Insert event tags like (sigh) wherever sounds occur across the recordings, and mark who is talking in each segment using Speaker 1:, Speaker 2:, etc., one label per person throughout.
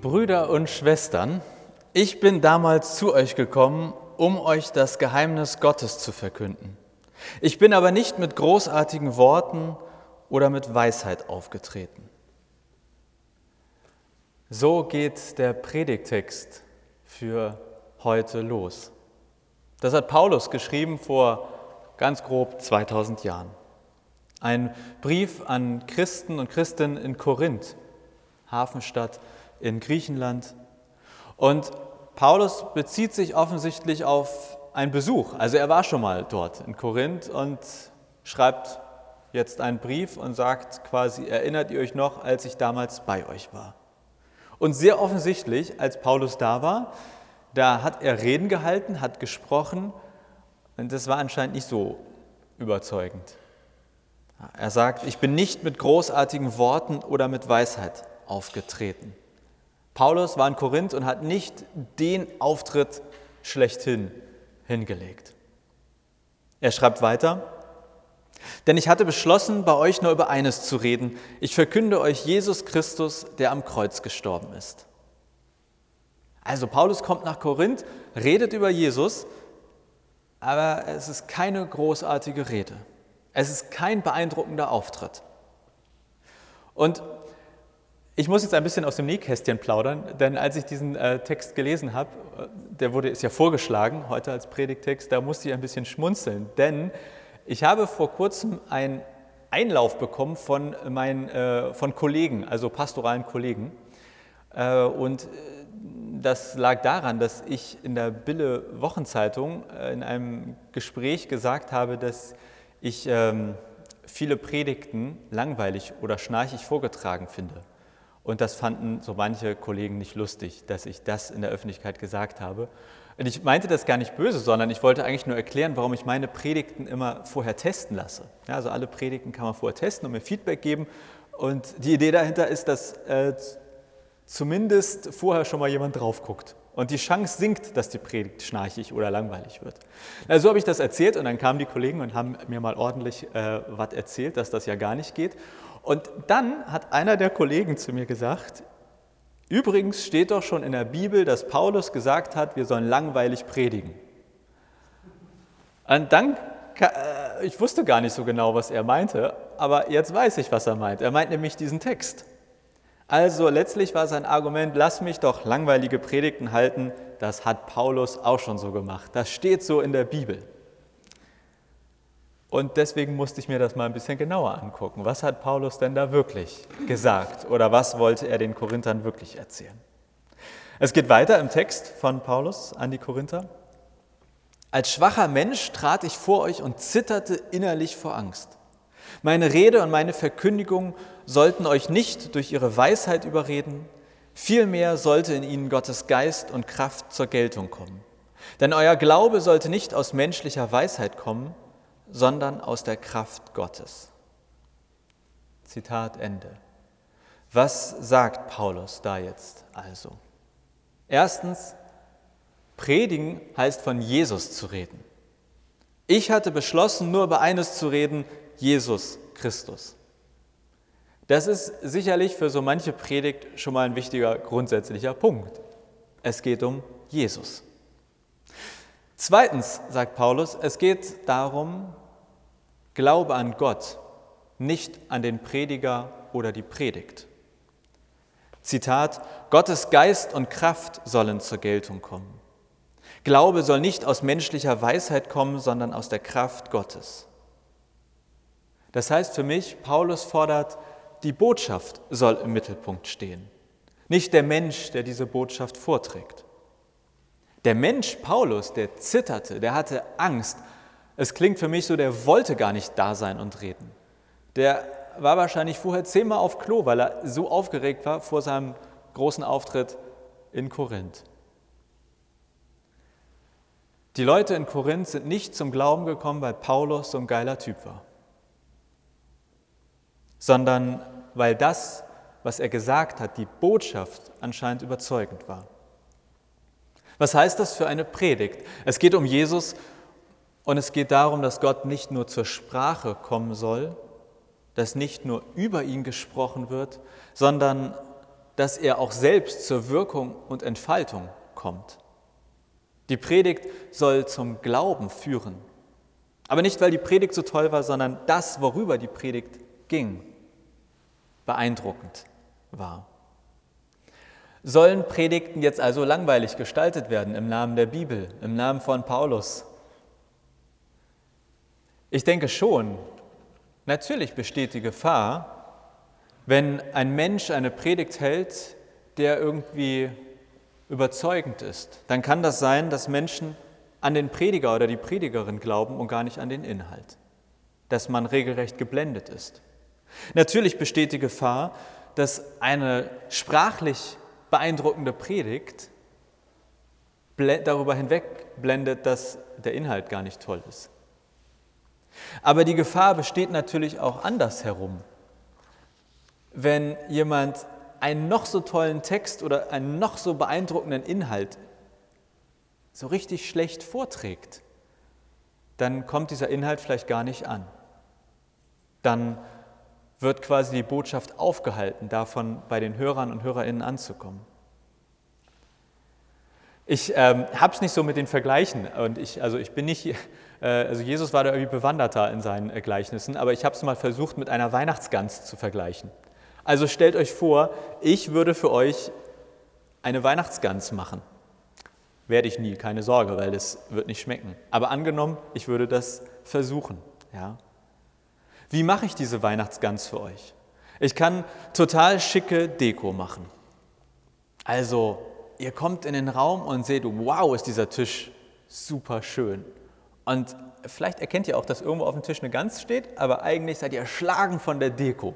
Speaker 1: Brüder und Schwestern, ich bin damals zu euch gekommen, um euch das Geheimnis Gottes zu verkünden. Ich bin aber nicht mit großartigen Worten oder mit Weisheit aufgetreten. So geht der Predigtext für heute los. Das hat Paulus geschrieben vor ganz grob 2000 Jahren. Ein Brief an Christen und Christinnen in Korinth, Hafenstadt in Griechenland. Und Paulus bezieht sich offensichtlich auf einen Besuch. Also er war schon mal dort in Korinth und schreibt jetzt einen Brief und sagt quasi, erinnert ihr euch noch, als ich damals bei euch war. Und sehr offensichtlich, als Paulus da war, da hat er Reden gehalten, hat gesprochen und das war anscheinend nicht so überzeugend. Er sagt, ich bin nicht mit großartigen Worten oder mit Weisheit aufgetreten. Paulus war in Korinth und hat nicht den Auftritt schlechthin hingelegt. Er schreibt weiter, denn ich hatte beschlossen, bei euch nur über eines zu reden. Ich verkünde euch Jesus Christus, der am Kreuz gestorben ist. Also Paulus kommt nach Korinth, redet über Jesus, aber es ist keine großartige Rede. Es ist kein beeindruckender Auftritt. Und ich muss jetzt ein bisschen aus dem Nähkästchen plaudern, denn als ich diesen äh, Text gelesen habe, äh, der wurde ist ja vorgeschlagen heute als Predigtext, da musste ich ein bisschen schmunzeln, denn ich habe vor kurzem einen Einlauf bekommen von meinen äh, von Kollegen, also pastoralen Kollegen, äh, und äh, das lag daran, dass ich in der Bille Wochenzeitung äh, in einem Gespräch gesagt habe, dass ich ähm, viele Predigten langweilig oder schnarchig vorgetragen finde. Und das fanden so manche Kollegen nicht lustig, dass ich das in der Öffentlichkeit gesagt habe. Und ich meinte das gar nicht böse, sondern ich wollte eigentlich nur erklären, warum ich meine Predigten immer vorher testen lasse. Ja, also alle Predigten kann man vorher testen und mir Feedback geben. Und die Idee dahinter ist, dass äh, zumindest vorher schon mal jemand drauf guckt. Und die Chance sinkt, dass die Predigt schnarchig oder langweilig wird. Also so habe ich das erzählt und dann kamen die Kollegen und haben mir mal ordentlich äh, was erzählt, dass das ja gar nicht geht. Und dann hat einer der Kollegen zu mir gesagt, übrigens steht doch schon in der Bibel, dass Paulus gesagt hat, wir sollen langweilig predigen. Und dann, äh, ich wusste gar nicht so genau, was er meinte, aber jetzt weiß ich, was er meint. Er meint nämlich diesen Text. Also letztlich war sein Argument, lass mich doch langweilige Predigten halten, das hat Paulus auch schon so gemacht. Das steht so in der Bibel. Und deswegen musste ich mir das mal ein bisschen genauer angucken. Was hat Paulus denn da wirklich gesagt oder was wollte er den Korinthern wirklich erzählen? Es geht weiter im Text von Paulus an die Korinther. Als schwacher Mensch trat ich vor euch und zitterte innerlich vor Angst. Meine Rede und meine Verkündigung sollten euch nicht durch ihre Weisheit überreden, vielmehr sollte in ihnen Gottes Geist und Kraft zur Geltung kommen. Denn euer Glaube sollte nicht aus menschlicher Weisheit kommen, sondern aus der Kraft Gottes. Zitat Ende. Was sagt Paulus da jetzt also? Erstens, predigen heißt von Jesus zu reden. Ich hatte beschlossen, nur über eines zu reden, Jesus Christus. Das ist sicherlich für so manche Predigt schon mal ein wichtiger grundsätzlicher Punkt. Es geht um Jesus. Zweitens sagt Paulus, es geht darum, Glaube an Gott, nicht an den Prediger oder die Predigt. Zitat, Gottes Geist und Kraft sollen zur Geltung kommen. Glaube soll nicht aus menschlicher Weisheit kommen, sondern aus der Kraft Gottes. Das heißt für mich, Paulus fordert, die Botschaft soll im Mittelpunkt stehen, nicht der Mensch, der diese Botschaft vorträgt. Der Mensch Paulus, der zitterte, der hatte Angst, es klingt für mich so, der wollte gar nicht da sein und reden. Der war wahrscheinlich vorher zehnmal auf Klo, weil er so aufgeregt war vor seinem großen Auftritt in Korinth. Die Leute in Korinth sind nicht zum Glauben gekommen, weil Paulus so ein geiler Typ war, sondern weil das, was er gesagt hat, die Botschaft anscheinend überzeugend war. Was heißt das für eine Predigt? Es geht um Jesus und es geht darum, dass Gott nicht nur zur Sprache kommen soll, dass nicht nur über ihn gesprochen wird, sondern dass er auch selbst zur Wirkung und Entfaltung kommt. Die Predigt soll zum Glauben führen. Aber nicht, weil die Predigt so toll war, sondern das, worüber die Predigt ging, beeindruckend war. Sollen Predigten jetzt also langweilig gestaltet werden im Namen der Bibel, im Namen von Paulus? Ich denke schon. Natürlich besteht die Gefahr, wenn ein Mensch eine Predigt hält, der irgendwie überzeugend ist, dann kann das sein, dass Menschen an den Prediger oder die Predigerin glauben und gar nicht an den Inhalt, dass man regelrecht geblendet ist. Natürlich besteht die Gefahr, dass eine sprachlich beeindruckende Predigt darüber hinweg blendet, dass der Inhalt gar nicht toll ist. Aber die Gefahr besteht natürlich auch andersherum. Wenn jemand einen noch so tollen Text oder einen noch so beeindruckenden Inhalt so richtig schlecht vorträgt, dann kommt dieser Inhalt vielleicht gar nicht an. Dann wird quasi die Botschaft aufgehalten, davon bei den Hörern und Hörerinnen anzukommen. Ich ähm, habe es nicht so mit den Vergleichen und ich, also ich bin nicht, (laughs) äh, also Jesus war da irgendwie bewanderter in seinen äh, Gleichnissen, aber ich habe es mal versucht mit einer Weihnachtsgans zu vergleichen. Also stellt euch vor, ich würde für euch eine Weihnachtsgans machen. Werde ich nie, keine Sorge, weil das wird nicht schmecken. Aber angenommen, ich würde das versuchen. Ja. Wie mache ich diese Weihnachtsgans für euch? Ich kann total schicke Deko machen. Also, ihr kommt in den Raum und seht, wow, ist dieser Tisch super schön. Und vielleicht erkennt ihr auch, dass irgendwo auf dem Tisch eine Gans steht, aber eigentlich seid ihr erschlagen von der Deko.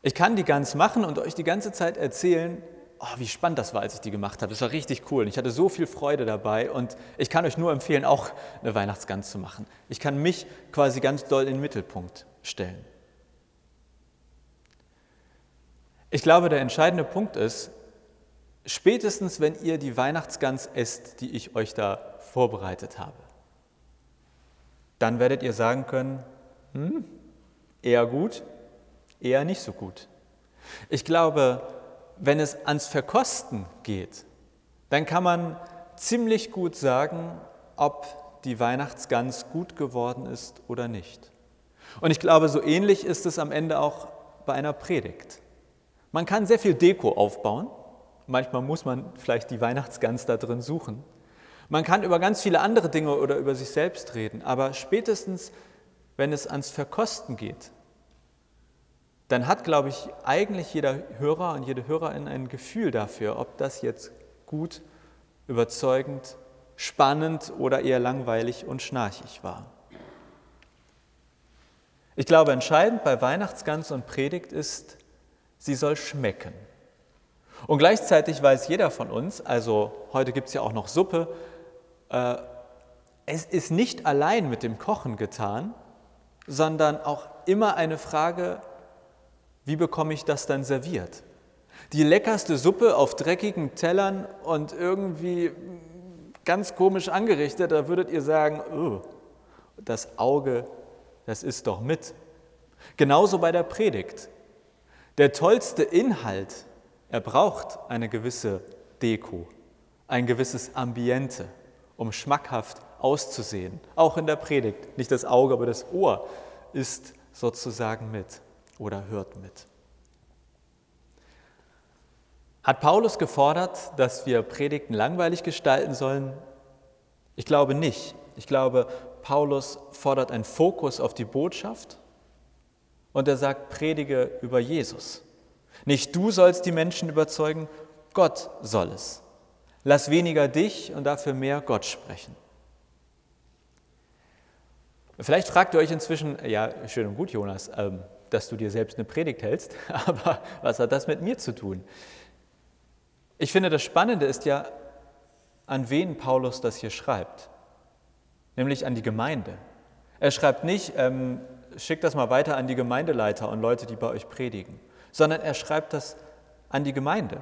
Speaker 1: Ich kann die Gans machen und euch die ganze Zeit erzählen, oh, wie spannend das war, als ich die gemacht habe. Das war richtig cool und ich hatte so viel Freude dabei und ich kann euch nur empfehlen, auch eine Weihnachtsgans zu machen. Ich kann mich quasi ganz doll in den Mittelpunkt stellen. Ich glaube, der entscheidende Punkt ist, spätestens wenn ihr die Weihnachtsgans esst, die ich euch da vorbereitet habe, dann werdet ihr sagen können, hm, eher gut, eher nicht so gut. Ich glaube, wenn es ans Verkosten geht, dann kann man ziemlich gut sagen, ob die Weihnachtsgans gut geworden ist oder nicht. Und ich glaube, so ähnlich ist es am Ende auch bei einer Predigt. Man kann sehr viel Deko aufbauen. Manchmal muss man vielleicht die Weihnachtsgans da drin suchen. Man kann über ganz viele andere Dinge oder über sich selbst reden. Aber spätestens, wenn es ans Verkosten geht, dann hat, glaube ich, eigentlich jeder Hörer und jede Hörerin ein Gefühl dafür, ob das jetzt gut, überzeugend, spannend oder eher langweilig und schnarchig war. Ich glaube, entscheidend bei Weihnachtsgans und Predigt ist, sie soll schmecken. Und gleichzeitig weiß jeder von uns, also heute gibt es ja auch noch Suppe, äh, es ist nicht allein mit dem Kochen getan, sondern auch immer eine Frage wie bekomme ich das dann serviert? Die leckerste Suppe auf dreckigen Tellern und irgendwie ganz komisch angerichtet, da würdet ihr sagen, oh, das Auge, das ist doch mit. Genauso bei der Predigt. Der tollste Inhalt, er braucht eine gewisse Deko, ein gewisses Ambiente, um schmackhaft auszusehen. Auch in der Predigt. Nicht das Auge, aber das Ohr ist sozusagen mit oder hört mit. Hat Paulus gefordert, dass wir Predigten langweilig gestalten sollen? Ich glaube nicht. Ich glaube, Paulus fordert einen Fokus auf die Botschaft und er sagt, predige über Jesus. Nicht du sollst die Menschen überzeugen, Gott soll es. Lass weniger dich und dafür mehr Gott sprechen. Vielleicht fragt ihr euch inzwischen, ja, schön und gut, Jonas, ähm, dass du dir selbst eine Predigt hältst, (laughs) aber was hat das mit mir zu tun? Ich finde, das Spannende ist ja, an wen Paulus das hier schreibt, nämlich an die Gemeinde. Er schreibt nicht, ähm, schickt das mal weiter an die Gemeindeleiter und Leute, die bei euch predigen, sondern er schreibt das an die Gemeinde.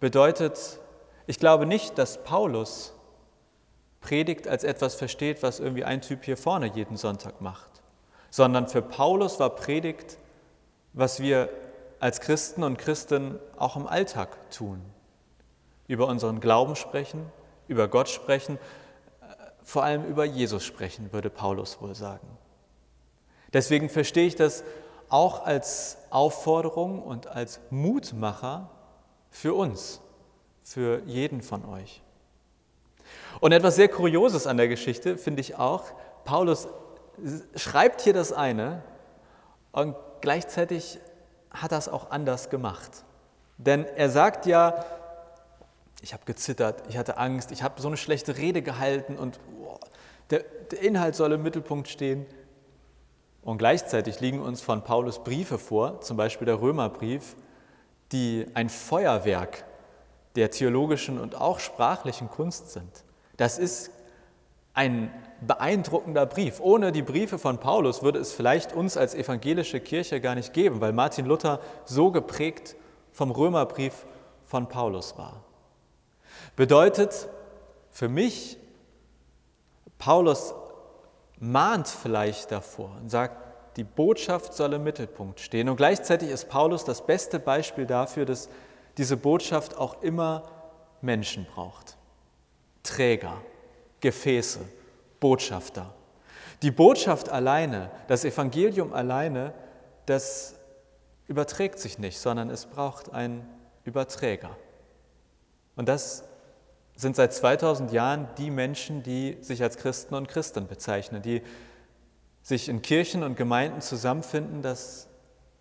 Speaker 1: Bedeutet, ich glaube nicht, dass Paulus Predigt als etwas versteht, was irgendwie ein Typ hier vorne jeden Sonntag macht sondern für Paulus war Predigt was wir als Christen und Christen auch im Alltag tun. Über unseren Glauben sprechen, über Gott sprechen, vor allem über Jesus sprechen, würde Paulus wohl sagen. Deswegen verstehe ich das auch als Aufforderung und als Mutmacher für uns, für jeden von euch. Und etwas sehr Kurioses an der Geschichte finde ich auch, Paulus schreibt hier das eine und gleichzeitig hat es auch anders gemacht. Denn er sagt ja, ich habe gezittert, ich hatte Angst, ich habe so eine schlechte Rede gehalten und oh, der, der Inhalt soll im Mittelpunkt stehen. Und gleichzeitig liegen uns von Paulus Briefe vor, zum Beispiel der Römerbrief, die ein Feuerwerk der theologischen und auch sprachlichen Kunst sind. Das ist ein beeindruckender Brief. Ohne die Briefe von Paulus würde es vielleicht uns als evangelische Kirche gar nicht geben, weil Martin Luther so geprägt vom Römerbrief von Paulus war. Bedeutet für mich, Paulus mahnt vielleicht davor und sagt, die Botschaft soll im Mittelpunkt stehen. Und gleichzeitig ist Paulus das beste Beispiel dafür, dass diese Botschaft auch immer Menschen braucht. Träger, Gefäße, Botschafter. Die Botschaft alleine, das Evangelium alleine, das überträgt sich nicht, sondern es braucht einen Überträger. Und das sind seit 2000 Jahren die Menschen, die sich als Christen und Christen bezeichnen, die sich in Kirchen und Gemeinden zusammenfinden, das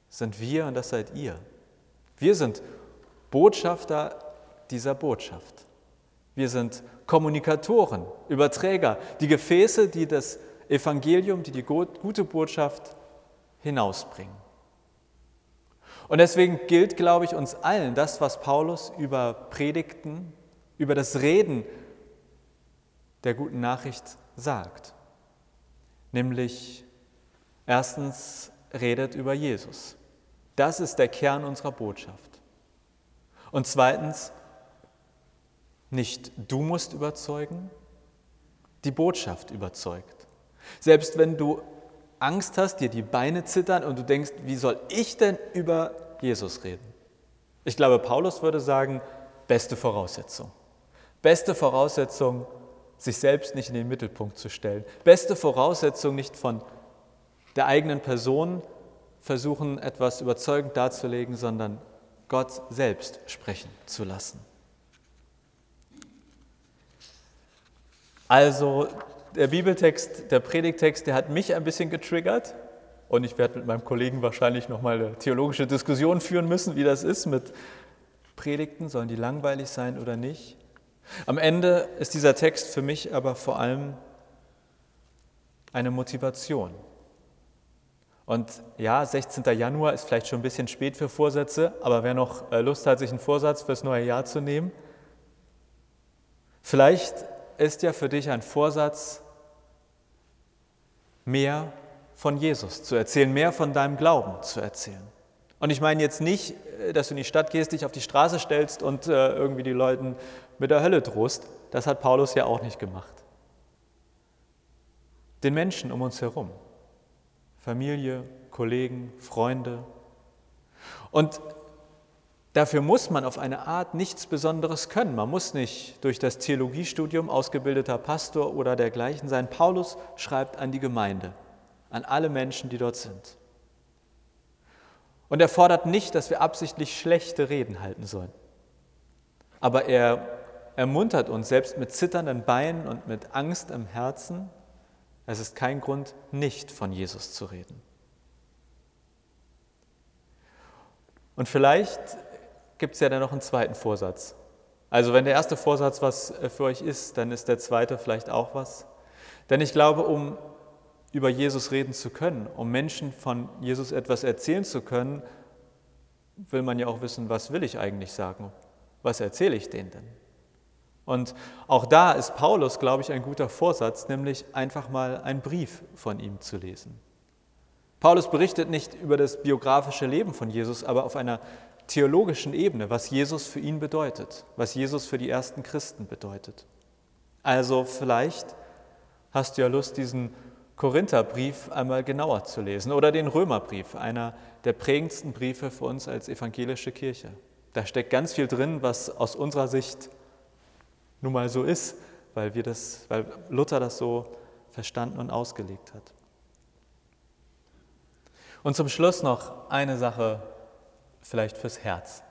Speaker 1: sind wir und das seid ihr. Wir sind Botschafter dieser Botschaft. Wir sind Kommunikatoren, Überträger, die Gefäße, die das Evangelium, die die gute Botschaft hinausbringen. Und deswegen gilt, glaube ich, uns allen das, was Paulus über Predigten, über das Reden der guten Nachricht sagt. Nämlich erstens redet über Jesus. Das ist der Kern unserer Botschaft. Und zweitens, nicht du musst überzeugen, die Botschaft überzeugt. Selbst wenn du Angst hast, dir die Beine zittern und du denkst, wie soll ich denn über Jesus reden? Ich glaube, Paulus würde sagen, beste Voraussetzung. Beste Voraussetzung, sich selbst nicht in den Mittelpunkt zu stellen. Beste Voraussetzung, nicht von der eigenen Person versuchen, etwas überzeugend darzulegen, sondern Gott selbst sprechen zu lassen. Also der Bibeltext, der Predigtext, der hat mich ein bisschen getriggert und ich werde mit meinem Kollegen wahrscheinlich nochmal eine theologische Diskussion führen müssen, wie das ist mit Predigten, sollen die langweilig sein oder nicht. Am Ende ist dieser Text für mich aber vor allem eine Motivation. Und ja, 16. Januar ist vielleicht schon ein bisschen spät für Vorsätze, aber wer noch äh, Lust hat, sich einen Vorsatz fürs neue Jahr zu nehmen, vielleicht ist ja für dich ein Vorsatz, mehr von Jesus zu erzählen, mehr von deinem Glauben zu erzählen. Und ich meine jetzt nicht, äh, dass du in die Stadt gehst, dich auf die Straße stellst und äh, irgendwie die Leuten mit der Hölle drohst. Das hat Paulus ja auch nicht gemacht. Den Menschen um uns herum, Familie, Kollegen, Freunde. Und dafür muss man auf eine Art nichts Besonderes können. Man muss nicht durch das Theologiestudium ausgebildeter Pastor oder dergleichen sein. Paulus schreibt an die Gemeinde, an alle Menschen, die dort sind. Und er fordert nicht, dass wir absichtlich schlechte Reden halten sollen. Aber er ermuntert uns, selbst mit zitternden Beinen und mit Angst im Herzen, es ist kein Grund, nicht von Jesus zu reden. Und vielleicht gibt es ja dann noch einen zweiten Vorsatz. Also wenn der erste Vorsatz was äh, für euch ist, dann ist der zweite vielleicht auch was. Denn ich glaube, um über Jesus reden zu können, um Menschen von Jesus etwas erzählen zu können, will man ja auch wissen, was will ich eigentlich sagen? Was erzähle ich denen denn? Und auch da ist Paulus, glaube ich, ein guter Vorsatz, nämlich einfach mal einen Brief von ihm zu lesen. Paulus berichtet nicht über das biografische Leben von Jesus, aber auf einer theologischen Ebene, was Jesus für ihn bedeutet, was Jesus für die ersten Christen bedeutet. Also vielleicht hast du ja Lust, diesen Korintherbrief einmal genauer zu lesen oder den Römerbrief, einer der prägendsten Briefe für uns als evangelische Kirche. Da steckt ganz viel drin, was aus unserer Sicht nun mal so ist, weil, wir das, weil Luther das so verstanden und ausgelegt hat. Und zum Schluss noch eine Sache vielleicht fürs Herz.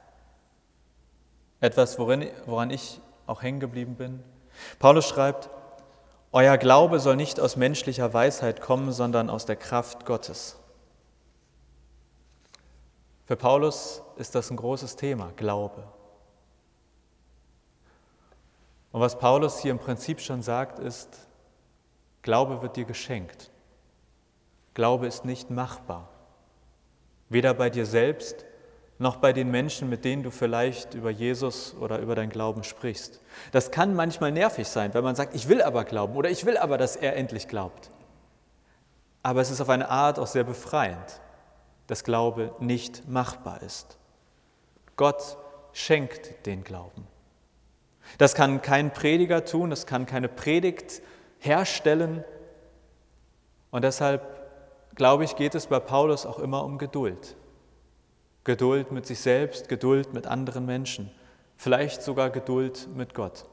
Speaker 1: Etwas, worin, woran ich auch hängen geblieben bin. Paulus schreibt, Euer Glaube soll nicht aus menschlicher Weisheit kommen, sondern aus der Kraft Gottes. Für Paulus ist das ein großes Thema, Glaube. Und was Paulus hier im Prinzip schon sagt, ist, Glaube wird dir geschenkt. Glaube ist nicht machbar. Weder bei dir selbst noch bei den Menschen, mit denen du vielleicht über Jesus oder über dein Glauben sprichst. Das kann manchmal nervig sein, wenn man sagt, ich will aber glauben oder ich will aber, dass er endlich glaubt. Aber es ist auf eine Art auch sehr befreiend, dass Glaube nicht machbar ist. Gott schenkt den Glauben. Das kann kein Prediger tun, das kann keine Predigt herstellen. Und deshalb, glaube ich, geht es bei Paulus auch immer um Geduld. Geduld mit sich selbst, Geduld mit anderen Menschen, vielleicht sogar Geduld mit Gott.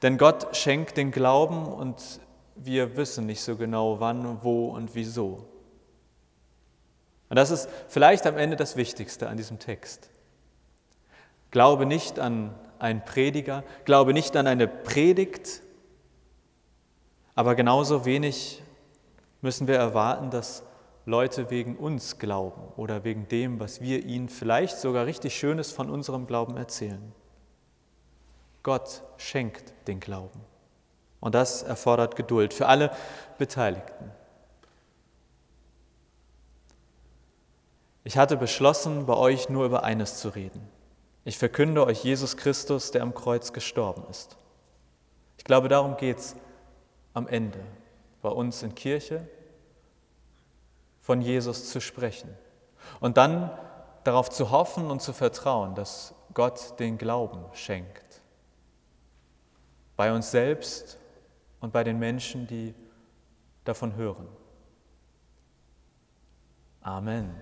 Speaker 1: Denn Gott schenkt den Glauben und wir wissen nicht so genau wann, wo und wieso. Und das ist vielleicht am Ende das Wichtigste an diesem Text. Glaube nicht an einen Prediger, glaube nicht an eine Predigt, aber genauso wenig müssen wir erwarten, dass Leute wegen uns glauben oder wegen dem, was wir ihnen vielleicht sogar richtig Schönes von unserem Glauben erzählen. Gott schenkt den Glauben. Und das erfordert Geduld für alle Beteiligten. Ich hatte beschlossen, bei euch nur über eines zu reden. Ich verkünde euch Jesus Christus, der am Kreuz gestorben ist. Ich glaube, darum geht es am Ende bei uns in Kirche von Jesus zu sprechen. Und dann darauf zu hoffen und zu vertrauen, dass Gott den Glauben schenkt. Bei uns selbst und bei den Menschen, die davon hören. Amen.